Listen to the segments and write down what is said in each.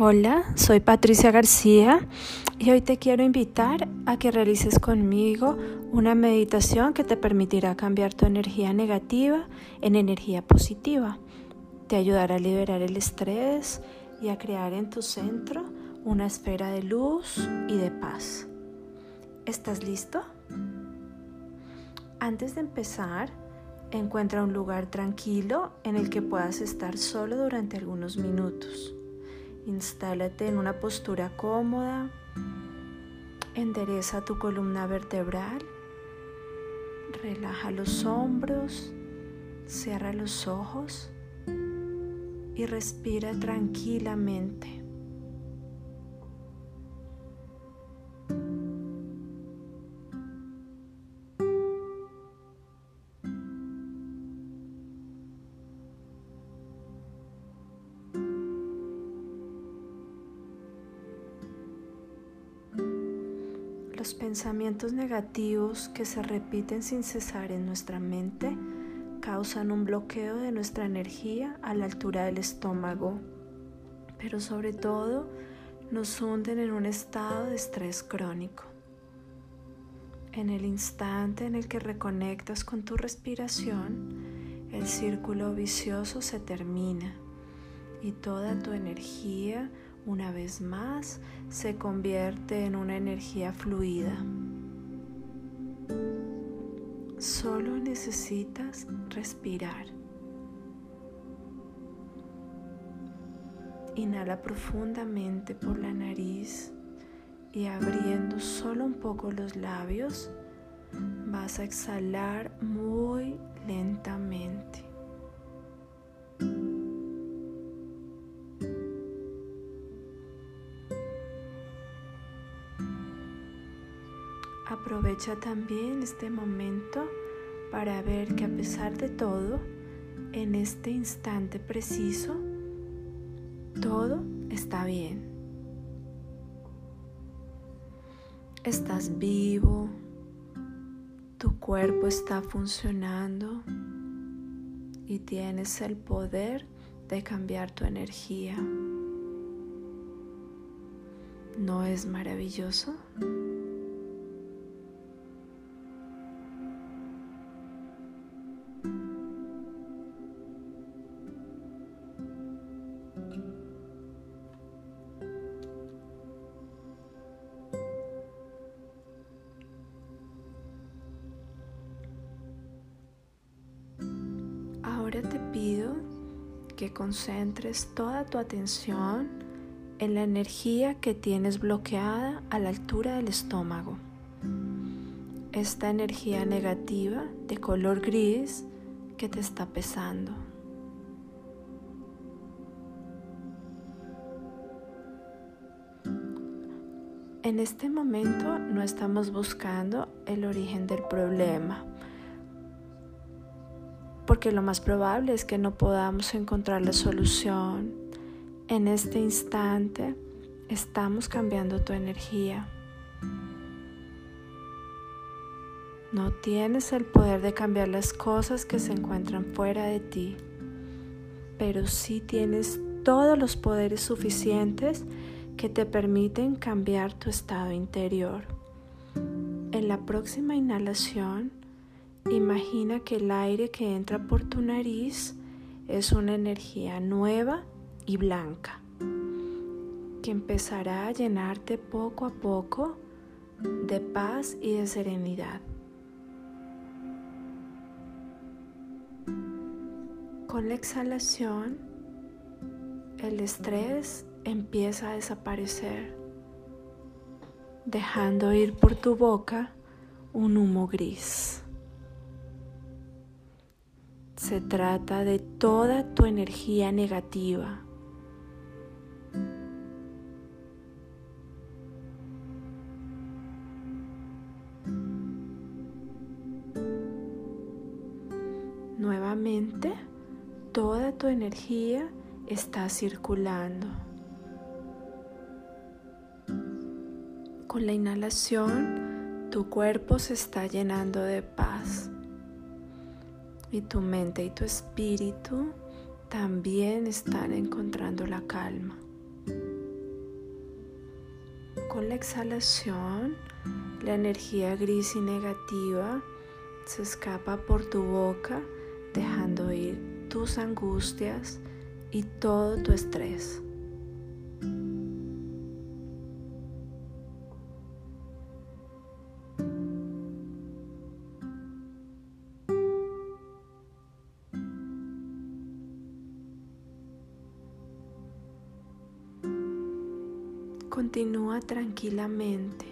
Hola, soy Patricia García y hoy te quiero invitar a que realices conmigo una meditación que te permitirá cambiar tu energía negativa en energía positiva. Te ayudará a liberar el estrés y a crear en tu centro una esfera de luz y de paz. ¿Estás listo? Antes de empezar, encuentra un lugar tranquilo en el que puedas estar solo durante algunos minutos. Instálate en una postura cómoda. Endereza tu columna vertebral. Relaja los hombros. Cierra los ojos y respira tranquilamente. Los pensamientos negativos que se repiten sin cesar en nuestra mente causan un bloqueo de nuestra energía a la altura del estómago, pero sobre todo nos hunden en un estado de estrés crónico. En el instante en el que reconectas con tu respiración, el círculo vicioso se termina y toda tu energía una vez más se convierte en una energía fluida. Solo necesitas respirar. Inhala profundamente por la nariz y abriendo solo un poco los labios, vas a exhalar muy lentamente. Aprovecha también este momento para ver que a pesar de todo, en este instante preciso, todo está bien. Estás vivo, tu cuerpo está funcionando y tienes el poder de cambiar tu energía. ¿No es maravilloso? Pido que concentres toda tu atención en la energía que tienes bloqueada a la altura del estómago. Esta energía negativa de color gris que te está pesando. En este momento no estamos buscando el origen del problema porque lo más probable es que no podamos encontrar la solución. En este instante estamos cambiando tu energía. No tienes el poder de cambiar las cosas que se encuentran fuera de ti, pero sí tienes todos los poderes suficientes que te permiten cambiar tu estado interior. En la próxima inhalación, Imagina que el aire que entra por tu nariz es una energía nueva y blanca que empezará a llenarte poco a poco de paz y de serenidad. Con la exhalación, el estrés empieza a desaparecer, dejando ir por tu boca un humo gris. Se trata de toda tu energía negativa. Nuevamente, toda tu energía está circulando. Con la inhalación, tu cuerpo se está llenando de paz y tu mente y tu espíritu también están encontrando la calma. Con la exhalación, la energía gris y negativa se escapa por tu boca, dejando ir tus angustias y todo tu estrés. Continúa tranquilamente.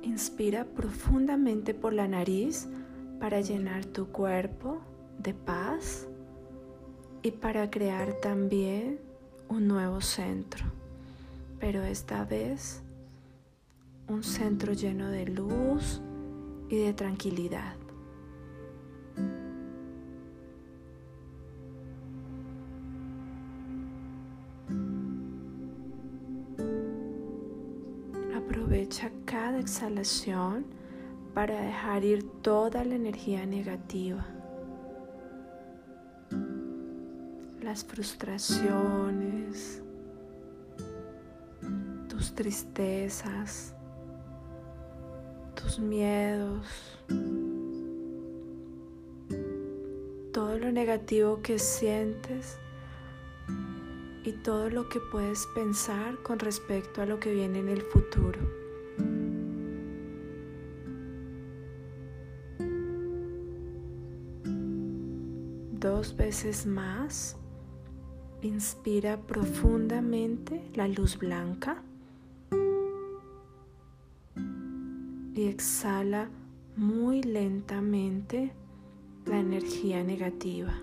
Inspira profundamente por la nariz para llenar tu cuerpo de paz y para crear también un nuevo centro, pero esta vez un centro lleno de luz y de tranquilidad. Aprovecha cada exhalación para dejar ir toda la energía negativa, las frustraciones, tus tristezas, tus miedos, todo lo negativo que sientes y todo lo que puedes pensar con respecto a lo que viene en el futuro. Dos veces más, inspira profundamente la luz blanca y exhala muy lentamente la energía negativa.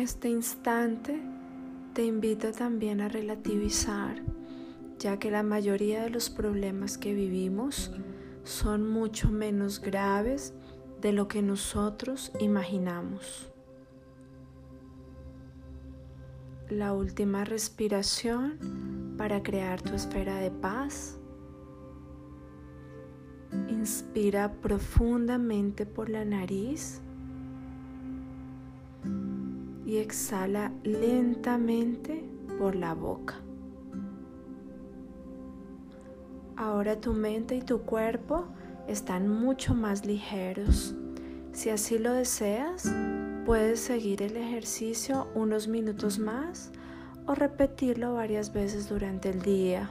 Este instante te invita también a relativizar, ya que la mayoría de los problemas que vivimos son mucho menos graves de lo que nosotros imaginamos. La última respiración para crear tu esfera de paz. Inspira profundamente por la nariz y exhala lentamente por la boca. Ahora tu mente y tu cuerpo están mucho más ligeros. Si así lo deseas, puedes seguir el ejercicio unos minutos más o repetirlo varias veces durante el día.